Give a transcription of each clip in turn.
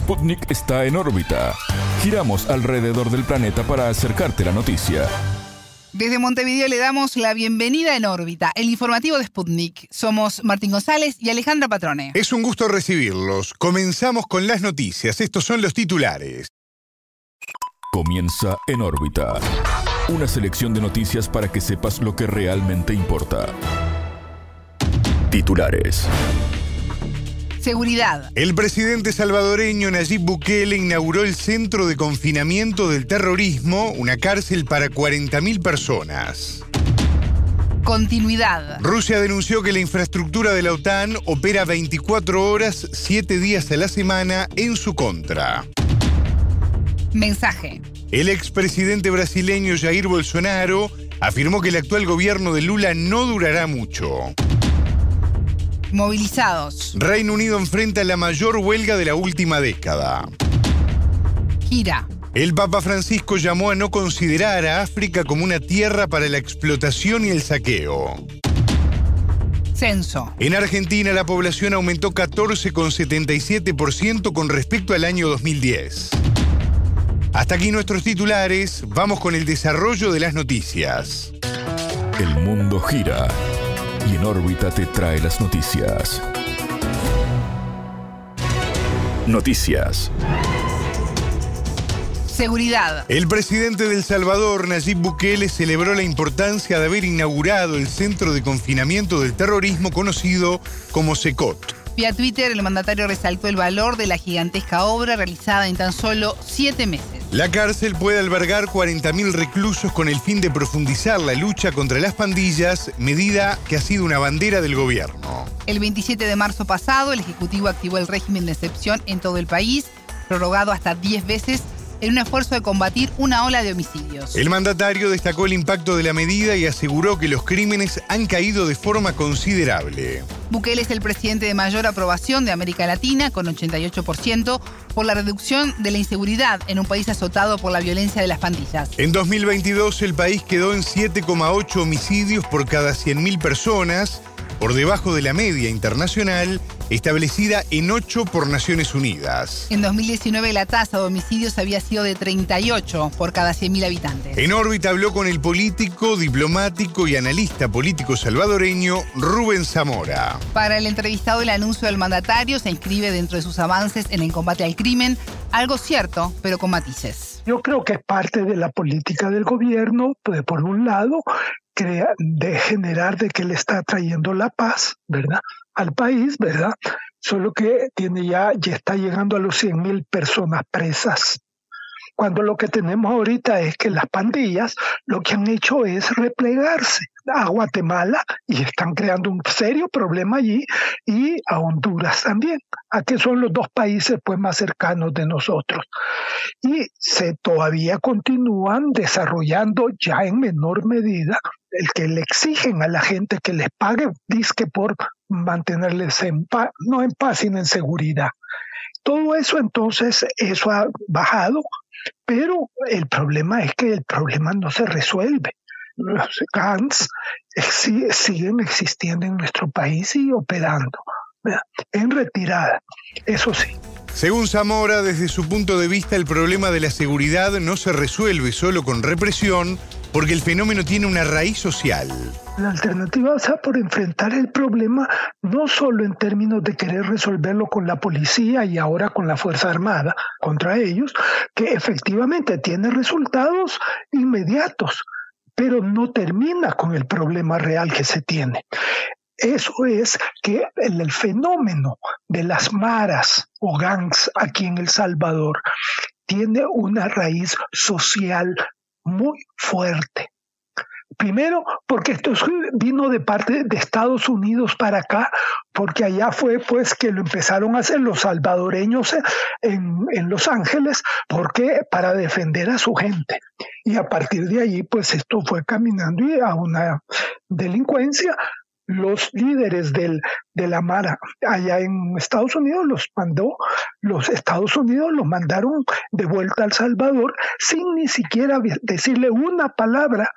Sputnik está en órbita. Giramos alrededor del planeta para acercarte la noticia. Desde Montevideo le damos la bienvenida en órbita, el informativo de Sputnik. Somos Martín González y Alejandra Patrone. Es un gusto recibirlos. Comenzamos con las noticias. Estos son los titulares. Comienza en órbita. Una selección de noticias para que sepas lo que realmente importa. Titulares. Seguridad. El presidente salvadoreño Nayib Bukele inauguró el Centro de Confinamiento del Terrorismo, una cárcel para 40.000 personas. Continuidad. Rusia denunció que la infraestructura de la OTAN opera 24 horas, 7 días a la semana en su contra. Mensaje. El expresidente brasileño Jair Bolsonaro afirmó que el actual gobierno de Lula no durará mucho. Movilizados. Reino Unido enfrenta la mayor huelga de la última década. Gira. El Papa Francisco llamó a no considerar a África como una tierra para la explotación y el saqueo. Censo. En Argentina la población aumentó 14,77% con respecto al año 2010. Hasta aquí nuestros titulares, vamos con el desarrollo de las noticias. El mundo gira y en órbita te trae las noticias. Noticias. Seguridad. El presidente de El Salvador, Nayib Bukele, celebró la importancia de haber inaugurado el Centro de Confinamiento del Terrorismo conocido como SECOT. Vía Twitter, el mandatario resaltó el valor de la gigantesca obra realizada en tan solo siete meses. La cárcel puede albergar 40.000 reclusos con el fin de profundizar la lucha contra las pandillas, medida que ha sido una bandera del gobierno. El 27 de marzo pasado, el Ejecutivo activó el régimen de excepción en todo el país, prorrogado hasta 10 veces en un esfuerzo de combatir una ola de homicidios. El mandatario destacó el impacto de la medida y aseguró que los crímenes han caído de forma considerable. Bukele es el presidente de mayor aprobación de América Latina, con 88%, por la reducción de la inseguridad en un país azotado por la violencia de las pandillas. En 2022 el país quedó en 7,8 homicidios por cada 100.000 personas, por debajo de la media internacional establecida en 8 por Naciones Unidas. En 2019 la tasa de homicidios había sido de 38 por cada 100.000 habitantes. En órbita habló con el político, diplomático y analista político salvadoreño Rubén Zamora. Para el entrevistado el anuncio del mandatario se inscribe dentro de sus avances en el combate al crimen, algo cierto, pero con matices. Yo creo que es parte de la política del gobierno, pues, por un lado, de generar de que le está trayendo la paz, ¿verdad? Al país, ¿verdad? Solo que tiene ya, ya está llegando a los 100 mil personas presas. Cuando lo que tenemos ahorita es que las pandillas lo que han hecho es replegarse a Guatemala y están creando un serio problema allí y a Honduras también, a que son los dos países pues más cercanos de nosotros. Y se todavía continúan desarrollando ya en menor medida el que le exigen a la gente que les pague disque por mantenerles en paz, no en paz, sino en seguridad. Todo eso entonces, eso ha bajado pero el problema es que el problema no se resuelve. Los GANs siguen existiendo en nuestro país y operando en retirada, eso sí. Según Zamora, desde su punto de vista, el problema de la seguridad no se resuelve solo con represión, porque el fenómeno tiene una raíz social. La alternativa pasa por enfrentar el problema no solo en términos de querer resolverlo con la policía y ahora con la Fuerza Armada contra ellos, que efectivamente tiene resultados inmediatos, pero no termina con el problema real que se tiene. Eso es que el, fenómeno de las maras o gangs aquí en El Salvador tiene una raíz social muy fuerte. Primero, porque esto vino de parte de Estados Unidos para acá, porque allá fue pues que lo empezaron a hacer los salvadoreños en, Los Ángeles, porque para defender a su gente. Y a partir de allí, pues esto fue caminando a una delincuencia los líderes del, de la Mara allá en Estados Unidos los mandó, los Estados Unidos los mandaron de vuelta al Salvador sin ni siquiera decirle una palabra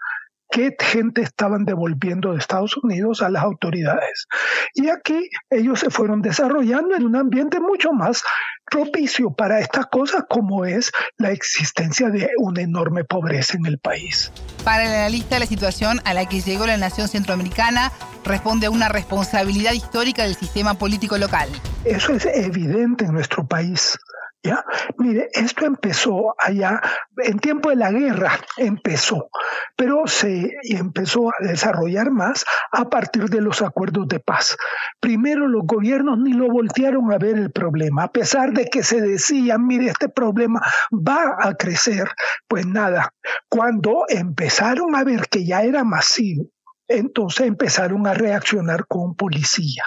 qué gente estaban devolviendo de Estados Unidos a las autoridades. Y aquí ellos se fueron desarrollando en un ambiente mucho más propicio para estas cosas como es la existencia de una enorme pobreza en el país. Para el analista, la situación a la que llegó la nación centroamericana responde a una responsabilidad histórica del sistema político local. Eso es evidente en nuestro país. ¿Ya? Mire, esto empezó allá, en tiempo de la guerra empezó, pero se empezó a desarrollar más a partir de los acuerdos de paz. Primero los gobiernos ni lo voltearon a ver el problema, a pesar de que se decía, mire, este problema va a crecer, pues nada, cuando empezaron a ver que ya era masivo, entonces empezaron a reaccionar con policía.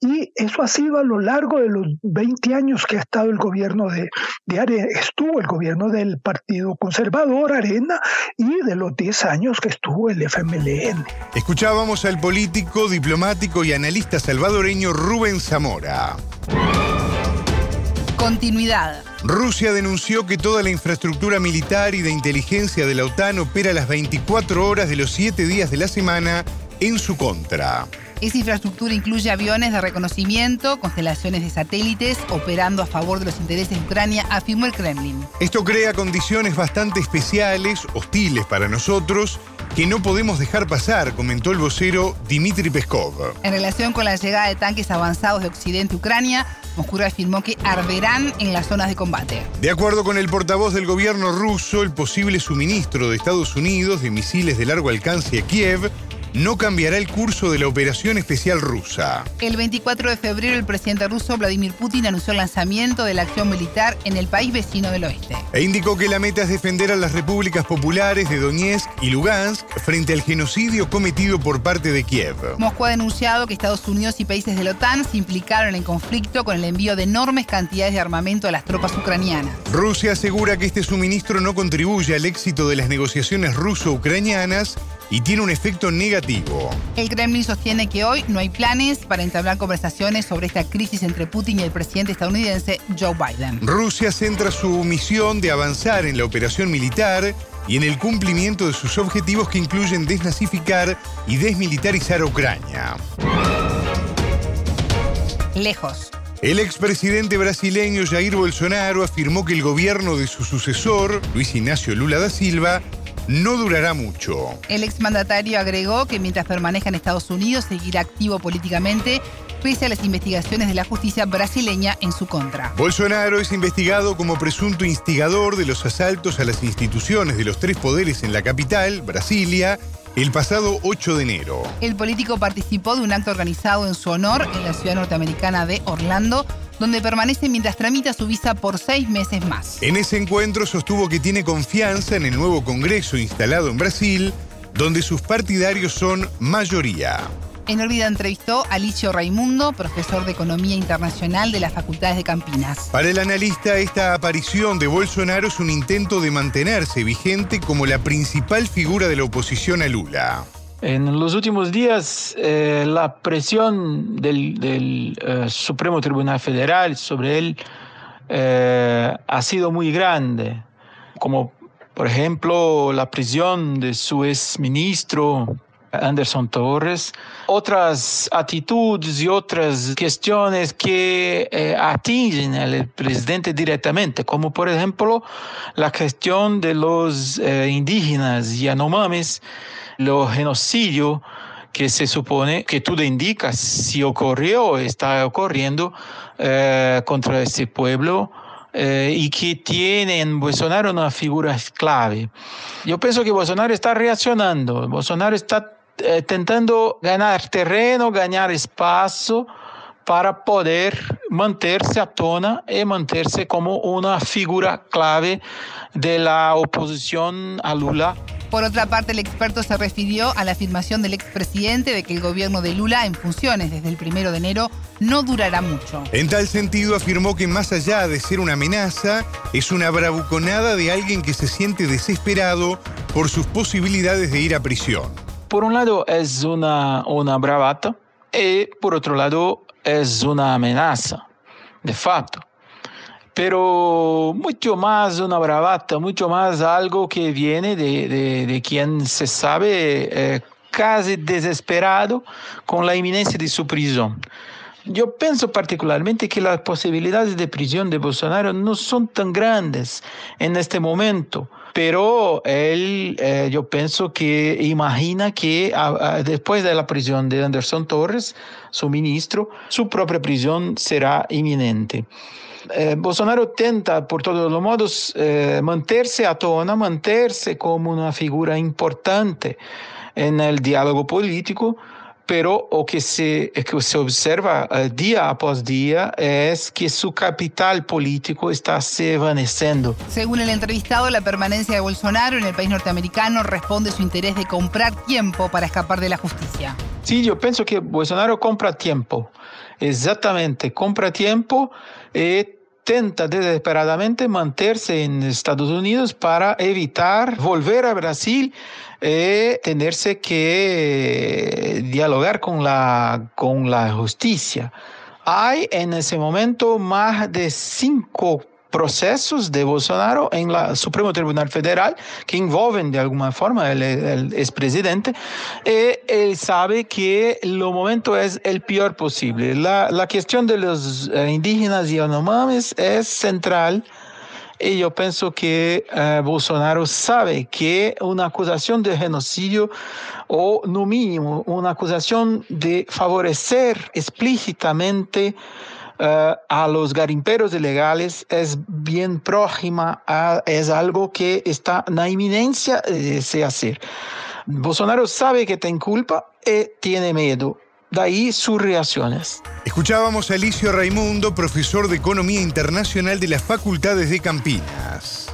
Y eso ha sido a lo largo de los 20 años que ha estado el gobierno de, de Arena, estuvo el gobierno del Partido Conservador Arena y de los 10 años que estuvo el FMLN. Escuchábamos al político, diplomático y analista salvadoreño Rubén Zamora. Continuidad. Rusia denunció que toda la infraestructura militar y de inteligencia de la OTAN opera las 24 horas de los 7 días de la semana en su contra. Esa infraestructura incluye aviones de reconocimiento, constelaciones de satélites, operando a favor de los intereses de Ucrania, afirmó el Kremlin. Esto crea condiciones bastante especiales, hostiles para nosotros, que no podemos dejar pasar, comentó el vocero Dmitry Peskov. En relación con la llegada de tanques avanzados de Occidente a Ucrania, Moscú afirmó que arderán en las zonas de combate. De acuerdo con el portavoz del gobierno ruso, el posible suministro de Estados Unidos de misiles de largo alcance a Kiev no cambiará el curso de la operación especial rusa. El 24 de febrero, el presidente ruso Vladimir Putin anunció el lanzamiento de la acción militar en el país vecino del oeste. E indicó que la meta es defender a las repúblicas populares de Donetsk y Lugansk frente al genocidio cometido por parte de Kiev. Moscú ha denunciado que Estados Unidos y países de la OTAN se implicaron en conflicto con el envío de enormes cantidades de armamento a las tropas ucranianas. Rusia asegura que este suministro no contribuye al éxito de las negociaciones ruso-ucranianas y tiene un efecto negativo. El Kremlin sostiene que hoy no hay planes para entablar conversaciones sobre esta crisis entre Putin y el presidente estadounidense Joe Biden. Rusia centra su misión de avanzar en la operación militar y en el cumplimiento de sus objetivos que incluyen desnazificar y desmilitarizar Ucrania. Lejos. El expresidente brasileño Jair Bolsonaro afirmó que el gobierno de su sucesor, Luis Ignacio Lula da Silva, no durará mucho. El exmandatario agregó que mientras permanezca en Estados Unidos seguirá activo políticamente pese a las investigaciones de la justicia brasileña en su contra. Bolsonaro es investigado como presunto instigador de los asaltos a las instituciones de los tres poderes en la capital, Brasilia, el pasado 8 de enero. El político participó de un acto organizado en su honor en la ciudad norteamericana de Orlando, donde permanece mientras tramita su visa por seis meses más. En ese encuentro sostuvo que tiene confianza en el nuevo Congreso instalado en Brasil, donde sus partidarios son mayoría. En órbita entrevistó a Alicio Raimundo, profesor de Economía Internacional de las Facultades de Campinas. Para el analista, esta aparición de Bolsonaro es un intento de mantenerse vigente como la principal figura de la oposición a Lula. En los últimos días, eh, la presión del, eh, Supremo Tribunal Federal sobre él eh, ha sido muy grande, como por ejemplo la prisión de su exministro Anderson Torres, otras actitudes y otras cuestiones que atingen al presidente directamente, como por ejemplo la cuestión de los indígenas y anomames los genocidios que se supone que tú le si ocurrió o está ocurriendo eh, contra este pueblo eh, y que tiene en Bolsonaro una figura clave. Yo pienso que Bolsonaro está reaccionando, Bolsonaro está eh, intentando ganar terreno, ganar espacio para poder mantenerse a tona y mantenerse como una figura clave de la oposición a Lula. Por otra parte, el experto se refirió a la afirmación del expresidente de que el gobierno de Lula en funciones desde el primero de enero no durará mucho. En tal sentido, afirmó que más allá de ser una amenaza, es una bravuconada de alguien que se siente desesperado por sus posibilidades de ir a prisión. Por un lado, es una, una bravata y por otro lado, es una amenaza, de facto. Pero mucho más una bravata, mucho más algo que viene de, de, de quien se sabe eh, casi desesperado con la inminencia de su prisión. Yo pienso particularmente que las posibilidades de prisión de Bolsonaro no son tan grandes en este momento, pero él, eh, yo pienso que imagina que a, a, después de la prisión de Anderson Torres, su ministro, su propia prisión será inminente. Eh, Bolsonaro tenta, por todos los modos, eh, mantenerse a tona, mantenerse como una figura importante en el diálogo político, pero lo que se, que se observa uh, día após día es que su capital político está se evaneciendo. Según el entrevistado, la permanencia de Bolsonaro en el país norteamericano responde a su interés de comprar tiempo para escapar de la justicia. Sí, yo pienso que Bolsonaro compra tiempo, exactamente, compra tiempo y tenta desesperadamente mantenerse en Estados Unidos para evitar volver a Brasil y tenerse que dialogar con la, con la justicia. Hay en ese momento más de cinco procesos de Bolsonaro en la Supremo Tribunal Federal que envolven de alguna forma el, el expresidente y él sabe que el momento es el peor posible. La, la cuestión de los eh, indígenas y anomames es central y yo pienso que eh, Bolsonaro sabe que una acusación de genocidio o no mínimo una acusación de favorecer explícitamente uh, a los garimperos ilegales es bien próxima, a, es algo que está en la inminencia de se hacer. Bolsonaro sabe que tiene culpa y tiene miedo. De ahí sus reacciones. Escuchábamos a Alicio Raimundo, profesor de Economía Internacional de las Facultades de Campinas.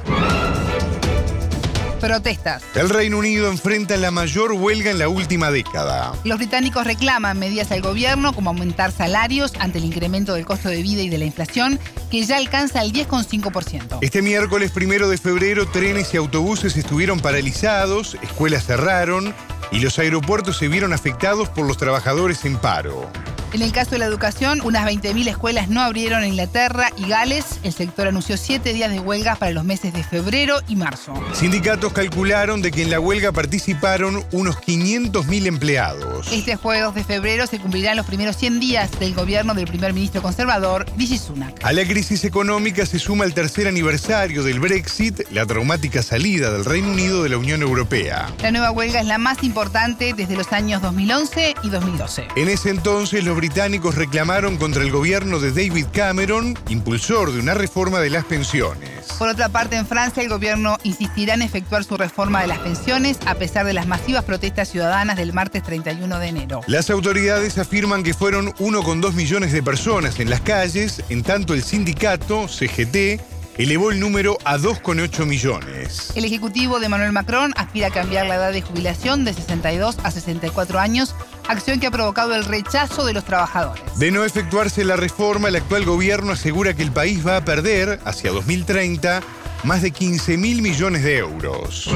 Protestas. El Reino Unido enfrenta la mayor huelga en la última década. Los británicos reclaman medidas al gobierno como aumentar salarios ante el incremento del costo de vida y de la inflación, que ya alcanza el 10,5%. Este miércoles primero de febrero, trenes y autobuses estuvieron paralizados, escuelas cerraron y los aeropuertos se vieron afectados por los trabajadores en paro. En el caso de la educación, unas 20.000 escuelas no abrieron en Inglaterra y Gales. El sector anunció siete días de huelga para los meses de febrero y marzo. Sindicatos calcularon de que en la huelga participaron unos 500.000 empleados. Este jueves 2 de febrero se cumplirán los primeros 100 días del gobierno del primer ministro conservador, Rishi Sunak. A la crisis económica se suma el tercer aniversario del Brexit, la traumática salida del Reino Unido de la Unión Europea. La nueva huelga es la más importante desde los años 2011 y 2012. En ese entonces, los británicos reclamaron contra el gobierno de David Cameron, impulsor de una reforma de las pensiones. Por otra parte, en Francia el gobierno insistirá en efectuar su reforma de las pensiones a pesar de las masivas protestas ciudadanas del martes 31 de enero. Las autoridades afirman que fueron 1,2 millones de personas en las calles, en tanto el sindicato, CGT, elevó el número a 2,8 millones. El ejecutivo de Manuel Macron aspira a cambiar la edad de jubilación de 62 a 64 años, acción que ha provocado el rechazo de los trabajadores. De no efectuarse la reforma, el actual gobierno asegura que el país va a perder, hacia 2030, más de 15 mil millones de euros.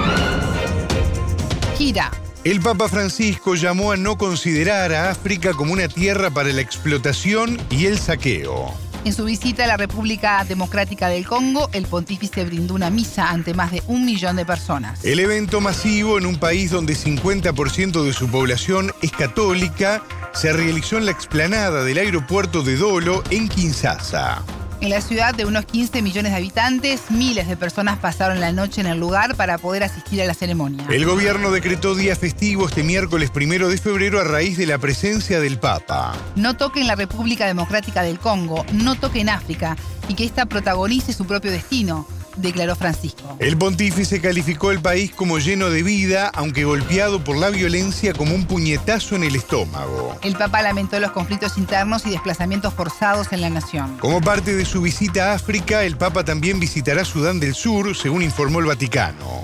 Gira. El Papa Francisco llamó a no considerar a África como una tierra para la explotación y el saqueo. En su visita a la República Democrática del Congo, el pontífice brindó una misa ante más de un millón de personas. El evento masivo en un país donde 50% de su población es católica se realizó en la explanada del aeropuerto de Dolo en Kinshasa. En la ciudad de unos 15 millones de habitantes, miles de personas pasaron la noche en el lugar para poder asistir a la ceremonia. El gobierno decretó día festivo este miércoles primero de febrero a raíz de la presencia del Papa. No toque en la República Democrática del Congo, no toque en África y que ésta protagonice su propio destino declaró Francisco. El pontífice calificó el país como lleno de vida, aunque golpeado por la violencia como un puñetazo en el estómago. El Papa lamentó los conflictos internos y desplazamientos forzados en la nación. Como parte de su visita a África, el Papa también visitará Sudán del Sur, según informó el Vaticano.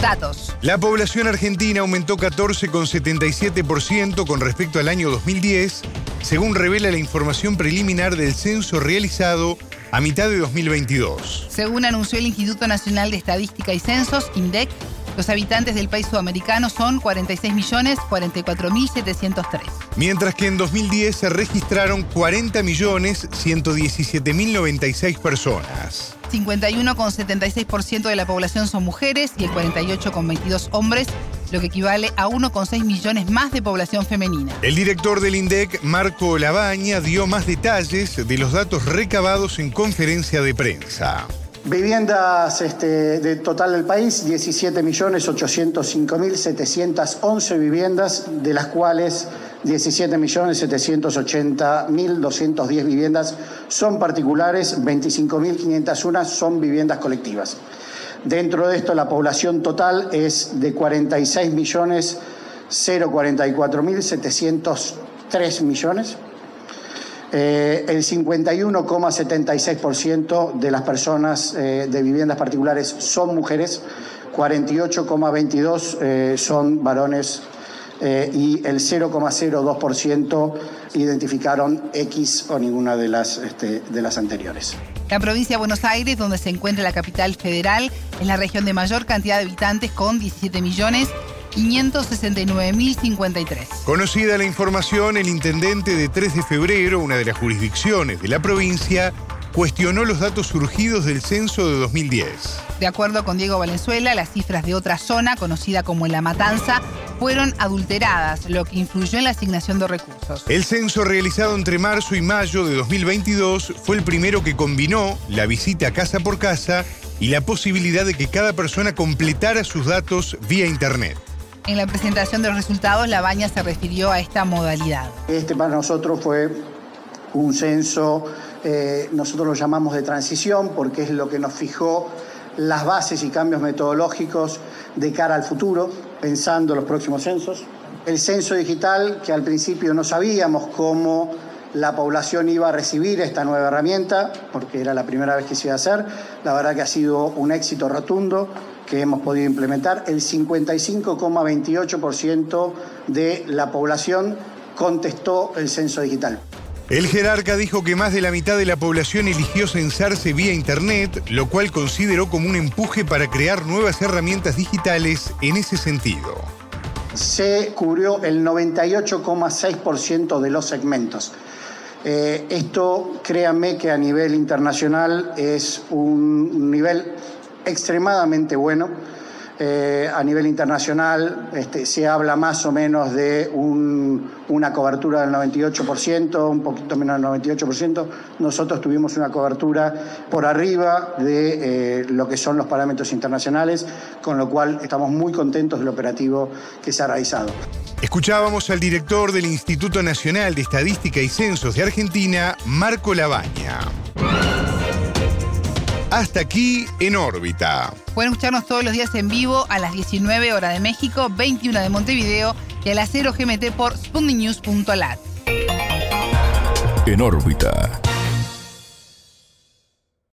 Datos. La población argentina aumentó 14,77% con respecto al año 2010, según revela la información preliminar del censo realizado a mitad de 2022. Según anunció el Instituto Nacional de Estadística y Censos, INDEC, Los habitantes del país sudamericano son 46.044.703. Mientras que en 2010 se registraron 40.117.096 personas. 51,76% de la población son mujeres y el 48,22 hombres, lo que equivale a 1,6 millones más de población femenina. El director del INDEC, Marco Labaña, dio más detalles de los datos recabados en conferencia de prensa. Viviendas este, de total del país, 17.805.711 viviendas, de las cuales 17.780.210 viviendas son particulares, 25.501 son viviendas colectivas. Dentro de esto, la población total es de 46.044.703 millones. Eh, el 51,76% de las personas eh, de viviendas particulares son mujeres, 48,22% eh, son varones y el 0,02% identificaron X o ninguna de las, este, de las anteriores. La provincia de Buenos Aires, donde se encuentra la capital federal, es la región de mayor cantidad de habitantes con 17 millones 569.053. Conocida la información, el intendente de 3 de febrero, una de las jurisdicciones de la provincia, cuestionó los datos surgidos del censo de 2010. De acuerdo con Diego Valenzuela, las cifras de otra zona, conocida como La Matanza, fueron adulteradas, lo que influyó en la asignación de recursos. El censo realizado entre marzo y mayo de 2022 fue el primero que combinó la visita casa por casa y la posibilidad de que cada persona completara sus datos vía Internet. En la presentación de los resultados, la baña se refirió a esta modalidad. Este para nosotros fue un censo, eh, nosotros lo llamamos de transición porque es lo que nos fijó las bases y cambios metodológicos de cara al futuro, pensando en los próximos censos. El censo digital, que al principio no sabíamos cómo la población iba a recibir esta nueva herramienta, porque era la primera vez que se iba a hacer, la verdad que ha sido un éxito rotundo que hemos podido implementar, el 55,28% de la población contestó el censo digital. El jerarca dijo que más de la mitad de la población eligió censarse vía Internet, lo cual consideró como un empuje para crear nuevas herramientas digitales en ese sentido. Se cubrió el 98,6% de los segmentos. Eh, esto, créanme que a nivel internacional es un nivel extremadamente bueno. Eh, a nivel internacional este, se habla más o menos de una cobertura del 98%, un poquito menos del 98%. Nosotros tuvimos una cobertura por arriba de eh, lo que son los parámetros internacionales, con lo cual estamos muy contentos del operativo que se ha realizado. Escuchábamos al director del Instituto Nacional de Estadística y Censos de Argentina, Marco Labaña. Hasta aquí en órbita. Pueden escucharnos todos los días en vivo a las 19 horas de México, 21 de Montevideo y a las 0 GMT por sputniknews.lat. En órbita.